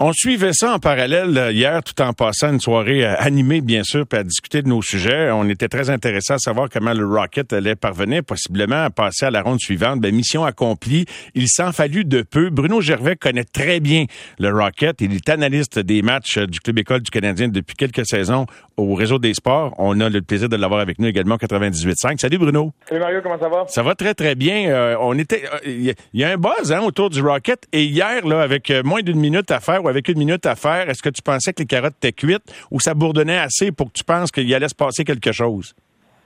On suivait ça en parallèle euh, hier, tout en passant une soirée euh, animée, bien sûr, puis à discuter de nos sujets. On était très intéressés à savoir comment le Rocket allait parvenir possiblement à passer à la ronde suivante. Ben, mission accomplie. Il s'en fallut de peu. Bruno Gervais connaît très bien le Rocket. Il est analyste des matchs euh, du Club École du Canadien depuis quelques saisons au Réseau des Sports. On a le plaisir de l'avoir avec nous également 98.5. Salut Bruno. Salut Mario, comment ça va? Ça va très, très bien. on était, il y a un buzz hein, autour du Rocket. Et hier, là, avec moins d'une minute à faire, avec une minute à faire, est-ce que tu pensais que les carottes étaient cuites ou ça bourdonnait assez pour que tu penses qu'il allait se passer quelque chose?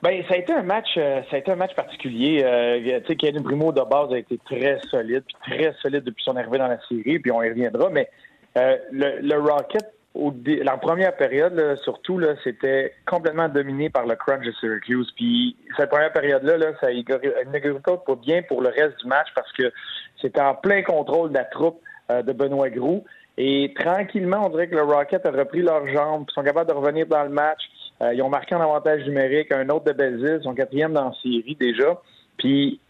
Ben, ça a été un match, euh, ça a été un match particulier. Euh, tu sais, Kevin Primo de base a été très solide, puis très solide depuis son arrivée dans la série, puis on y reviendra. Mais euh, le, Rocket, au la première période, surtout, là, c'était complètement dominé par le crunch de Syracuse. Puis cette première période-là, là, ça n'augure pas bien pour le reste du match parce que c'était en plein contrôle de la troupe de Benoît Groux. Et tranquillement, on dirait que le Rocket a repris leurs jambes, ils sont capables de revenir dans le match. Euh, ils ont marqué un avantage numérique, un autre de Belleville, ils sont quatrième dans la série déjà. Puis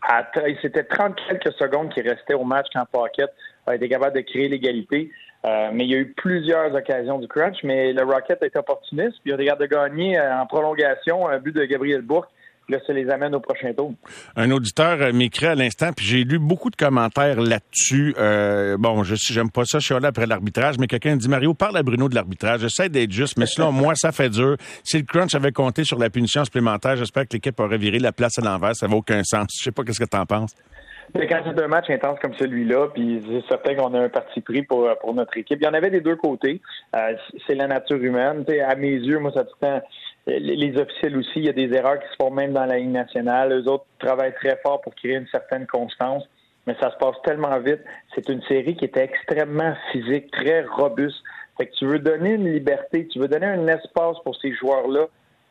c'était 30 quelques secondes qui restaient au match quand Pocket a été capable de créer l'égalité. Euh, mais il y a eu plusieurs occasions du crunch, mais le Rocket été opportuniste, puis il a été de gagner euh, en prolongation un but de Gabriel Bourque là, ça les amène au prochain tour. Un auditeur euh, m'écrit à l'instant, puis j'ai lu beaucoup de commentaires là-dessus. Euh, bon, je j'aime pas ça, je suis là après l'arbitrage, mais quelqu'un dit Mario, parle à Bruno de l'arbitrage. J'essaie d'être juste, mais selon moi, ça fait dur. Si le crunch avait compté sur la punition supplémentaire, j'espère que l'équipe aurait viré la place à l'envers. Ça n'a aucun sens. Je sais pas qu'est-ce que tu en penses. Quand c'est un match intense comme celui-là, puis c'est certain qu'on a un parti pris pour, pour notre équipe. Il y en avait des deux côtés. Euh, c'est la nature humaine. à mes yeux, moi, ça tout le temps les officiels aussi, il y a des erreurs qui se font même dans la ligne nationale. Eux autres travaillent très fort pour créer une certaine constance, mais ça se passe tellement vite. C'est une série qui était extrêmement physique, très robuste. Fait que tu veux donner une liberté, tu veux donner un espace pour ces joueurs-là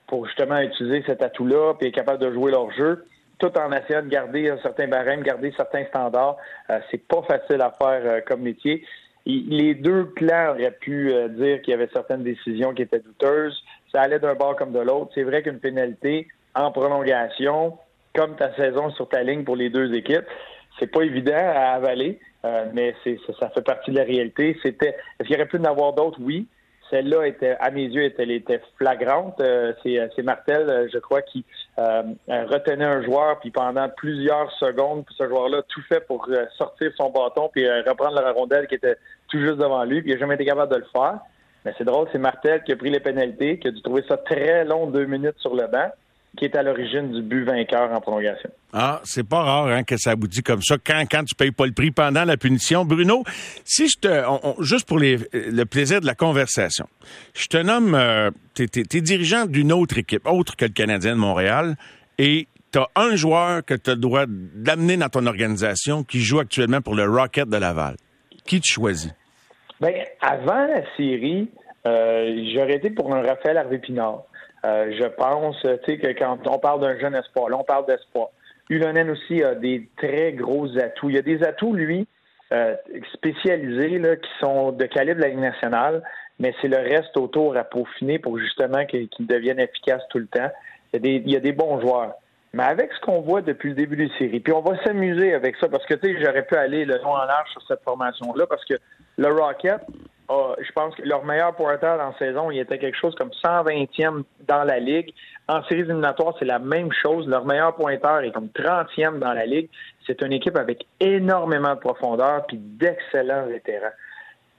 pour justement utiliser cet atout-là puis être capable de jouer leur jeu, tout en essayant de garder un certain barème, garder certains standards. Euh, c'est pas facile à faire euh, comme métier. les deux clans auraient pu euh, dire qu'il y avait certaines décisions qui étaient douteuses ça allait d'un bord comme de l'autre. C'est vrai qu'une pénalité en prolongation, comme ta saison sur ta ligne pour les deux équipes, c'est pas évident à avaler, euh, mais ça, fait partie de la réalité. C'était, est-ce qu'il y aurait pu en avoir d'autres? Oui. Celle-là était, à mes yeux, elle était flagrante. Euh, c'est, c'est Martel, je crois, qui euh, retenait un joueur, puis pendant plusieurs secondes, ce joueur-là tout fait pour sortir son bâton puis reprendre la rondelle qui était tout juste devant lui, puis il n'a jamais été capable de le faire. C'est drôle, c'est Martel qui a pris les pénalités, qui a dû trouver ça très long, deux minutes sur le banc, qui est à l'origine du but vainqueur en prolongation. Ah, c'est pas rare hein, que ça aboutit comme ça quand, quand tu payes pas le prix pendant la punition. Bruno, si je te. juste pour le plaisir de la conversation, je te nomme. Euh, tu es, dirigeant d'une autre équipe, autre que le Canadien de Montréal, et tu as un joueur que tu as le droit d'amener dans ton organisation qui joue actuellement pour le Rocket de Laval. Qui tu choisis? Ben, avant la série, euh, j'aurais été pour un Raphaël Harvey Pinard. Euh, je pense, tu sais, que quand on parle d'un jeune espoir, là, on parle d'espoir. Ulonen aussi a des très gros atouts. Il y a des atouts, lui, euh, spécialisés, là, qui sont de calibre de la Ligue nationale, mais c'est le reste autour à peaufiner pour justement qu'ils deviennent efficaces tout le temps. Il y a des, il y a des bons joueurs. Mais avec ce qu'on voit depuis le début des séries, puis on va s'amuser avec ça, parce que tu sais, j'aurais pu aller le long en large sur cette formation-là, parce que le Rocket, je pense que leur meilleur pointeur la saison, il était quelque chose comme 120e dans la ligue. En séries éliminatoires, c'est la même chose. Leur meilleur pointeur est comme 30e dans la ligue. C'est une équipe avec énormément de profondeur puis d'excellents vétérans.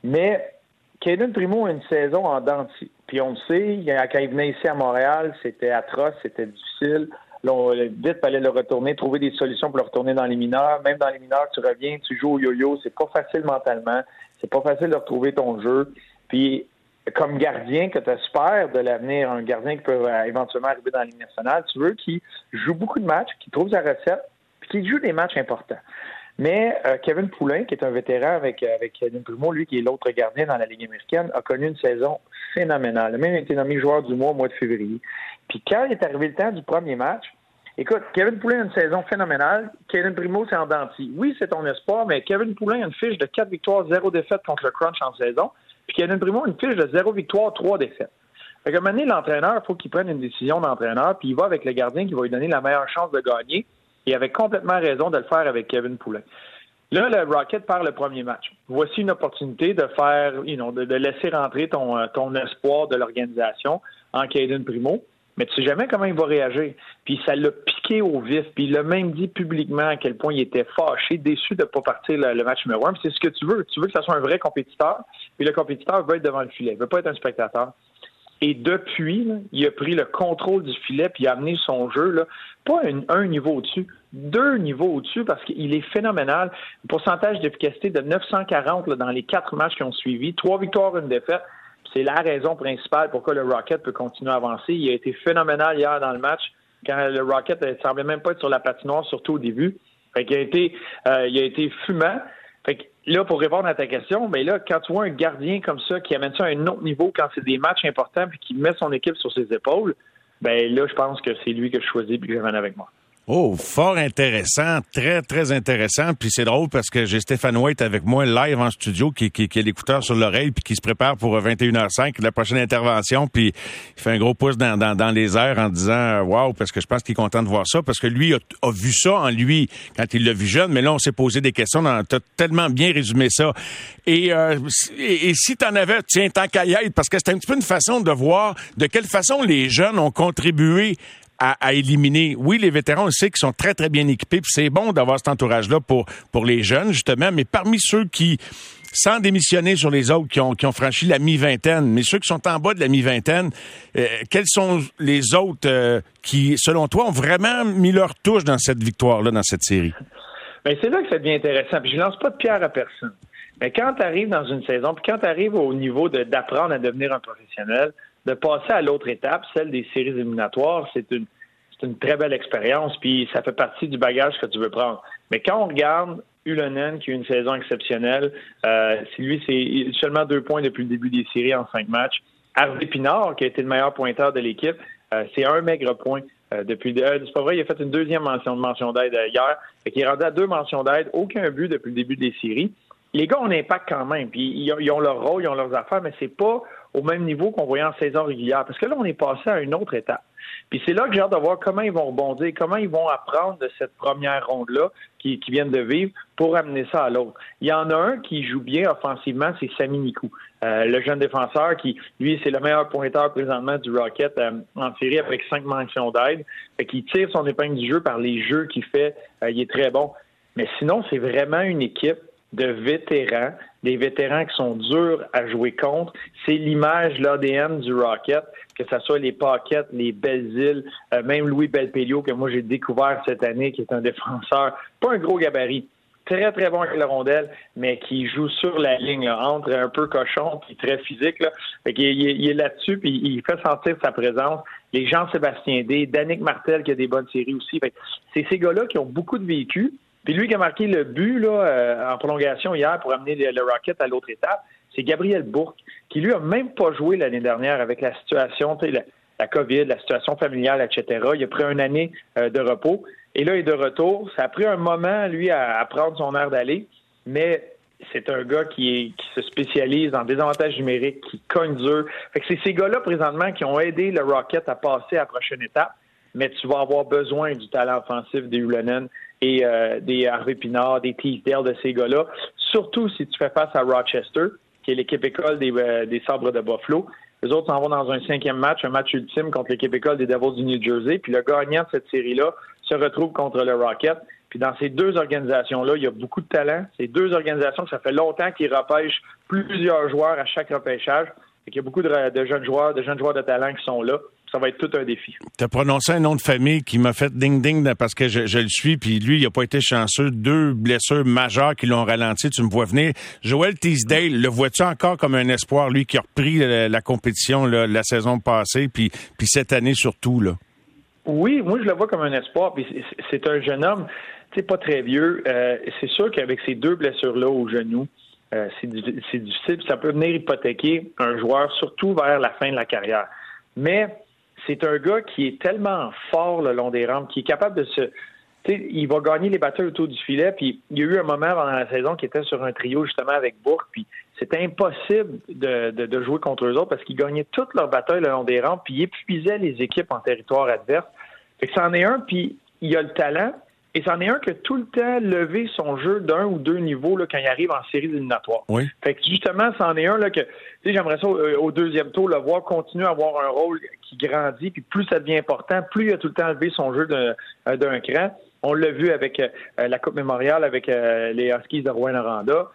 Mais Caden Primo a une saison en denti. Puis on le sait, quand il venait ici à Montréal, c'était atroce, c'était difficile. Là, on, vite, fallait le retourner, trouver des solutions pour le retourner dans les mineurs. Même dans les mineurs, tu reviens, tu joues au yo-yo, c'est pas facile mentalement. C'est pas facile de retrouver ton jeu. Puis, comme gardien que tu espères de l'avenir, un gardien qui peut euh, éventuellement arriver dans la Ligue nationale, tu veux qu'il joue beaucoup de matchs, qu'il trouve sa recette, puis qu'il joue des matchs importants. Mais euh, Kevin Poulain, qui est un vétéran avec, euh, avec Kevin Primo, lui qui est l'autre gardien dans la Ligue américaine, a connu une saison phénoménale. Il a même été nommé joueur du mois au mois de février. Puis quand est arrivé le temps du premier match, Écoute, Kevin Poulin a une saison phénoménale. Kevin Primo, c'est en denti. Oui, c'est ton espoir, mais Kevin Poulin a une fiche de 4 victoires, 0 défaites contre le Crunch en saison. Puis Kevin Primo a une fiche de 0 victoire, 3 défaites. Fait que maintenant, l'entraîneur, il faut qu'il prenne une décision d'entraîneur, puis il va avec le gardien qui va lui donner la meilleure chance de gagner. Il avait complètement raison de le faire avec Kevin Poulin. Là, le Rocket perd le premier match. Voici une opportunité de faire, you know, de, laisser rentrer ton, ton espoir de l'organisation en Caden Primo mais tu sais jamais comment il va réagir. Puis ça l'a piqué au vif, puis il a même dit publiquement à quel point il était fâché, déçu de ne pas partir le, match numéro un. c'est ce que tu veux. Tu veux que ça soit un vrai compétiteur, puis le compétiteur veut être devant le filet, il veut pas être un spectateur. Et depuis, il a pris le contrôle du filet puis il a amené son jeu, là, pas un, niveau au-dessus, deux niveaux au-dessus parce qu'il est phénoménal. Un pourcentage d'efficacité de 940 dans les quatre matchs qui ont suivi, trois victoires, une défaite. C'est la raison principale pourquoi le Rocket peut continuer à avancer. Il a été phénoménal hier dans le match quand le Rocket ne semblait même pas être sur la patinoire, surtout au début. Fait il a été, euh, il a été fumant. Fait là, pour répondre à ta question, mais là, quand tu vois un gardien comme ça qui amène ça à un autre niveau quand c'est des matchs importants puis qui met son équipe sur ses épaules, ben là, je pense que c'est lui que je choisis et que j'amène avec moi. Oh, fort intéressant, très, très intéressant. Puis c'est drôle parce que j'ai Stéphane White avec moi live en studio qui, qui, qui a l'écouteur sur l'oreille puis qui se prépare pour 21h05, la prochaine intervention. Puis il fait un gros pouce dans, dans, dans les airs en disant Waouh, parce que je pense qu'il est content de voir ça, parce que lui a, vu ça en lui quand il l'a vu jeune, mais là, on s'est posé des questions. Tu as tellement bien résumé ça. Et, euh, et, si tu en avais, tiens, tant qu'à y être, parce que c'est un petit peu une façon de voir de quelle façon les jeunes ont contribué à, éliminer. Oui, les vétérans, on sait qu'ils sont très, très bien équipés, puis c'est bon d'avoir cet entourage-là pour, pour les jeunes, justement, mais parmi ceux qui, sans démissionner sur les autres qui ont, qui ont franchi la mi-vingtaine, mais ceux qui sont en bas de la mi-vingtaine, euh, quels sont les autres euh, qui, selon toi, ont vraiment mis leur touche dans cette victoire-là, dans cette série? Bien, c'est là que ça devient intéressant. Puis je lance pas de pierre à personne. Mais quand tu arrives dans une saison, puis quand tu arrives au niveau d'apprendre à devenir un professionnel, de passer à l'autre étape, celle des séries éliminatoires, c'est une, une très belle expérience, puis ça fait partie du bagage que tu veux prendre. Mais quand on regarde Ulonen, qui a une saison exceptionnelle, euh, lui, c'est seulement deux points depuis le début des séries en cinq matchs. Harvey Pinard, qui a été le meilleur pointeur de l'équipe, euh, c'est un maigre point euh, depuis. Euh, c'est pas vrai, il a fait une deuxième mention de mention d'aide hier, et qui est rendu à deux mentions d'aide, aucun but depuis le début des séries. Les gars ont un impact quand même, puis ils ont leur rôle, ils ont leurs affaires, mais c'est pas au même niveau qu'on voyait en saison régulière. Parce que là, on est passé à une autre étape. Puis c'est là que j'ai hâte de voir comment ils vont rebondir, comment ils vont apprendre de cette première ronde-là qui, qui viennent de vivre pour amener ça à l'autre. Il y en a un qui joue bien offensivement, c'est Sami Nikou, euh, le jeune défenseur qui, lui, c'est le meilleur pointeur présentement du Rocket euh, en série avec cinq mentions d'aide. Qu'il tire son épingle du jeu par les jeux qu'il fait. Euh, il est très bon. Mais sinon, c'est vraiment une équipe de vétérans, des vétérans qui sont durs à jouer contre. C'est l'image, l'ADN du Rocket, que ce soit les Paquettes, les Belles-Îles, euh, même Louis Belpelio, que moi j'ai découvert cette année, qui est un défenseur, pas un gros gabarit, très très bon avec la rondelle, mais qui joue sur la ligne, entre un peu cochon puis très physique. Là. il, est là-dessus, puis il fait sentir sa présence. Les Jean-Sébastien D, Danick Martel qui a des bonnes séries aussi. C'est ces gars-là qui ont beaucoup de véhicules, puis lui qui a marqué le but là, euh, en prolongation hier pour amener le, Rocket à l'autre étape, c'est Gabriel Bourque, qui lui a même pas joué l'année dernière avec la situation, la, la COVID, la situation familiale, etc. Il a pris une année euh, de repos. Et là, il est de retour. Ça a pris un moment, lui, à, prendre son air d'aller, mais c'est un gars qui, qui se spécialise en désavantages numériques, qui cogne dur. Fait que c'est ces gars-là, présentement, qui ont aidé le Rocket à passer à la prochaine étape mais tu vas avoir besoin du talent offensif des Ulonen et euh, des Harvey Pinard, des Teasdale, de ces gars-là, surtout si tu fais face à Rochester, qui est l'équipe école des, euh, des Sabres de Buffalo. Les autres s'en vont dans un cinquième match, un match ultime contre l'équipe école des Devils du New Jersey. Puis le gagnant de cette série-là se retrouve contre le Rocket. Puis dans ces deux organisations-là, il y a beaucoup de talent. Ces deux organisations, ça fait longtemps qu'ils repêchent plusieurs joueurs à chaque repêchage. Il y a beaucoup de, de, jeunes joueurs, de jeunes joueurs de talent qui sont là ça va être tout un défi. Tu as prononcé un nom de famille qui m'a fait ding-ding parce que je, le suis, puis lui, il n'a pas été chanceux. Deux blessures majeures qui l'ont ralenti, tu me vois venir. Joel Teasdale, le vois-tu encore comme un espoir, lui qui a repris la, compétition la saison passée, puis, puis cette année surtout? Là? Oui, moi je le vois comme un espoir, puis c'est un jeune homme, tu sais, pas très vieux. Euh, c'est sûr qu'avec ces deux blessures-là au genou, euh, c'est difficile, ça peut venir hypothéquer un joueur, surtout vers la fin de la carrière. Mais c'est un gars qui est tellement fort le long des rampes, qui est capable de se. Il va gagner les batailles autour du filet. Puis il y a eu un moment pendant la saison qui était sur un trio justement avec Bourque. Puis c'était impossible de, jouer contre eux autres parce qu'ils gagnaient toutes leurs batailles le long des rampes. Puis ils épuisaient les équipes en territoire adverse. Fait que c'en est un. Puis il a le talent. Et c'en est un qui a tout le temps levé son jeu d'un ou deux niveaux là, quand il arrive en série éliminatoire. Oui. Fait que justement, c'en est un là, que j'aimerais ça au, deuxième tour le voir continuer à avoir un rôle qui grandit, puis plus ça devient important, plus il a tout le temps levé son jeu d'un cran. On l'a vu avec euh, la Coupe mémoriale, avec euh, les Huskies de Rouen-Noranda.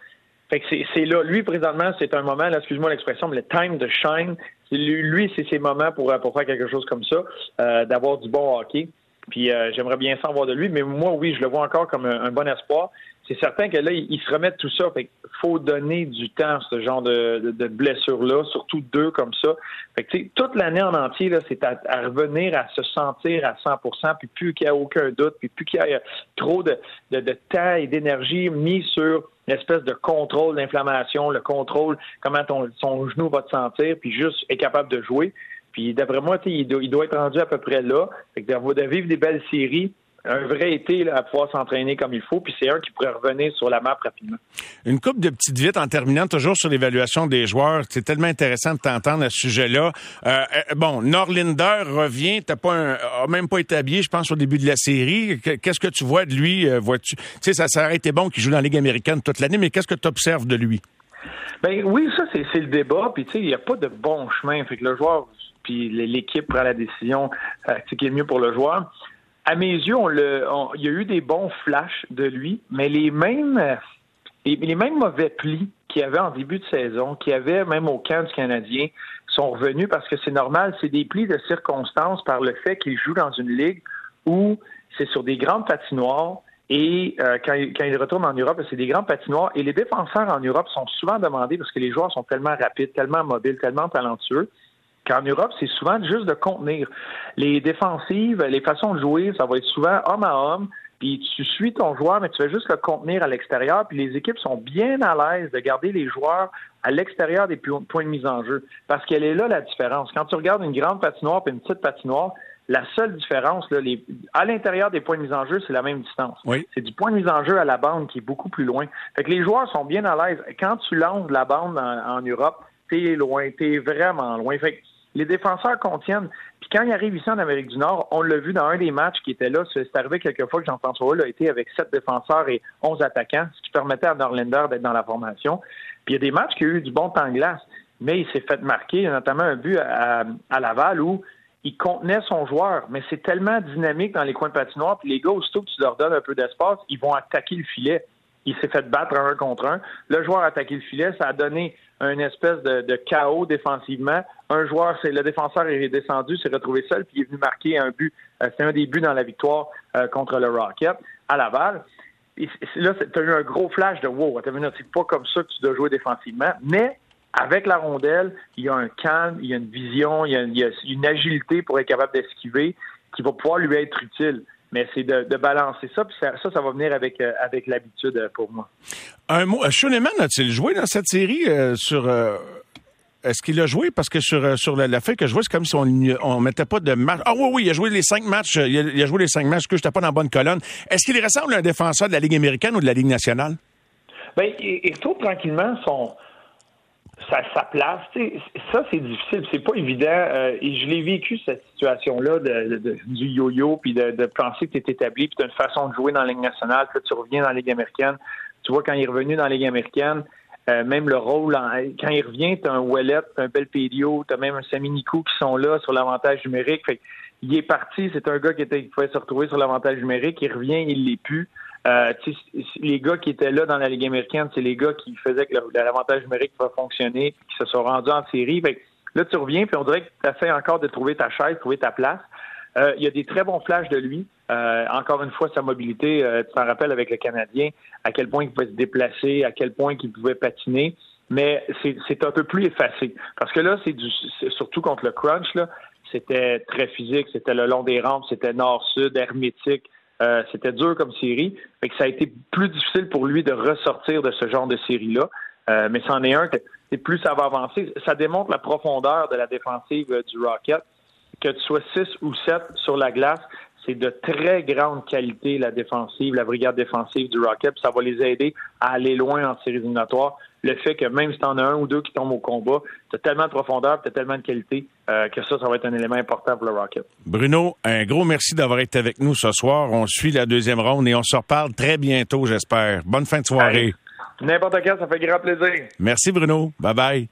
Fait que c'est là, lui présentement, c'est un moment, excuse-moi l'expression, mais le time de shine. Lui, c'est ses moments pour, pour faire quelque chose comme ça, euh, d'avoir du bon hockey. Puis j'aimerais bien s'en voir de lui, mais moi, oui, je le vois encore comme un bon espoir c'est certain que là, ils se remettent tout ça. Fait faut donner du temps à ce genre de, de, blessures-là, surtout deux comme ça. Fait que, toute l'année en entier, là, c'est à, revenir à se sentir à 100% puis plus qu'il y a aucun doute, puis plus qu'il y a trop de, de, de temps et d'énergie mis sur l'espèce de contrôle d'inflammation, le contrôle, comment ton, son genou va te sentir, puis juste être capable de jouer. Puis d'après moi, il doit, être rendu à peu près là. Fait que de vivre des belles séries, un vrai été à pouvoir s'entraîner comme il faut, puis c'est un qui pourrait revenir sur la map rapidement. Une coupe de petites vites en terminant, toujours sur l'évaluation des joueurs. C'est tellement intéressant de t'entendre à ce sujet-là. Euh, euh bon, Norlinder revient, t'as pas un, même pas établi, je pense, au début de la série. Qu'est-ce que tu vois de lui? Euh? Tu sais, ça, ça aurait été bon qu'il joue dans la Ligue américaine toute l'année, mais qu'est-ce que tu observes de lui? Ben oui, ça, c'est le débat. Puis, tu sais, il n'y a pas de bon chemin. Fait que le joueur, puis l'équipe prend la décision euh, qui est mieux pour le joueur à mes yeux, il y a eu des bons flashs de lui, mais les mêmes, les, mêmes mauvais plis qu'il y avait en début de saison, qu'il y avait même au camp du Canadien, sont revenus parce que c'est normal, c'est des plis de circonstances par le fait qu'il joue dans une ligue où c'est sur des grandes patinoires et euh, quand, quand il retourne en Europe, c'est des grandes patinoires et les défenseurs en Europe sont souvent demandés parce que les joueurs sont tellement rapides, tellement mobiles, tellement talentueux qu'en Europe, c'est souvent juste de contenir. Les défensives, les façons de jouer, ça va être souvent homme à homme, puis tu suis ton joueur, mais tu vas juste le contenir à l'extérieur, puis les équipes sont bien à l'aise de garder les joueurs à l'extérieur des points de mise en jeu, parce qu'elle est là la différence. Quand tu regardes une grande patinoire et une petite patinoire, la seule différence, là, les, à l'intérieur des points de mise en jeu, c'est la même distance. C'est du point de mise en jeu à la bande qui est beaucoup plus loin. Fait que les joueurs sont bien à l'aise. Quand tu lances la bande en, en Europe, t'es loin, t'es vraiment loin. Fait que les défenseurs contiennent. Puis quand il arrive ici en Amérique du Nord, on l'a vu dans un des matchs qui était là. C'est arrivé quelques fois que Jean-François a été avec sept défenseurs et onze attaquants, ce qui permettait à Norlander d'être dans la formation. Puis il y a des matchs qui ont eu du bon temps de glace, mais il s'est fait marquer, notamment un but à, Laval où il contenait son joueur, mais c'est tellement dynamique dans les coins de patinoire, puis les gars, aussitôt que tu leur donnes un peu d'espace, ils vont attaquer le filet. Il s'est fait battre un contre un. Le joueur a attaqué le filet, ça a donné un espèce de, chaos défensivement. Un joueur, c'est le défenseur est descendu, s'est retrouvé seul, puis il est venu marquer un but. Euh, c'est un des buts dans la victoire euh, contre le Rocket à Laval. Là, tu as eu un gros flash de wow, c'est pas comme ça que tu dois jouer défensivement, mais avec la rondelle, il y a un calme, il y a une vision, il y a une agilité pour être capable d'esquiver qui va pouvoir lui être utile mais c'est de, balancer ça, puis ça, ça, va venir avec, euh, avec l'habitude euh, pour moi. Un mot, Schoenemann a-t-il joué dans cette série euh, sur... est-ce qu'il a joué? Parce que sur, sur la, fin que je vois, c'est comme si on ne mettait pas de match. Ah oui, oui, il a joué les cinq matchs. Il a, joué les cinq matchs que je n'étais pas dans la bonne colonne. Est-ce qu'il ressemble à un défenseur de la Ligue américaine ou de la Ligue nationale? Bien, il, il retrouve tranquillement son, sa, place. Ça, c'est difficile. C'est pas évident. Euh, et je l'ai vécu, cette situation-là de, du yo-yo, puis de, penser que tu es établi, puis tu as une façon de jouer dans la Ligue nationale, puis tu reviens dans la Ligue américaine. Tu vois, quand il est revenu dans la Ligue américaine, euh, même le rôle, quand il revient, tu as un Wallet, un Belpedio, tu as même un Saminico qui sont là sur l'avantage numérique. Fait, il est parti, c'est un gars qui, était, pouvait se retrouver sur l'avantage numérique, il revient, il l'est plus. Euh, les gars qui étaient là dans la Ligue américaine, c'est les gars qui faisaient que l'avantage numérique va fonctionner, qui se sont rendus en série. là, tu reviens, puis on dirait que tu fait encore de trouver ta chaise, trouver ta place. Euh, il y a des très bons flashs de lui. Euh, encore une fois, sa mobilité, tu t'en rappelles avec le Canadien, à quel point il pouvait se déplacer, à quel point il pouvait patiner. Mais c'est un peu plus effacé. Parce que là, c'est du surtout contre le crunch, là, c'était très physique, c'était le long des rampes, c'était nord-sud, hermétique. Euh, c'était dur comme série. Fait que ça a été plus difficile pour lui de ressortir de ce genre de série-là. Euh, mais c'en est un que plus ça va avancer. Ça démontre la profondeur de la défensive euh, du Rocket. Que tu sois 6 ou 7 sur la glace, c'est de très grande qualité la défensive, la brigade défensive du Rocket. ça va les aider à aller loin en série éliminatoire. Le fait que même si tu en as un ou deux qui tombent au combat, tu as tellement de profondeur, tu as tellement de qualité euh, que ça, ça va être un élément important pour le Rocket. Bruno, un gros merci d'avoir été avec nous ce soir. On suit la deuxième ronde et on se reparle très bientôt, j'espère. Bonne fin de soirée. N'importe quand, ça fait grand plaisir. Merci Bruno. Bye bye.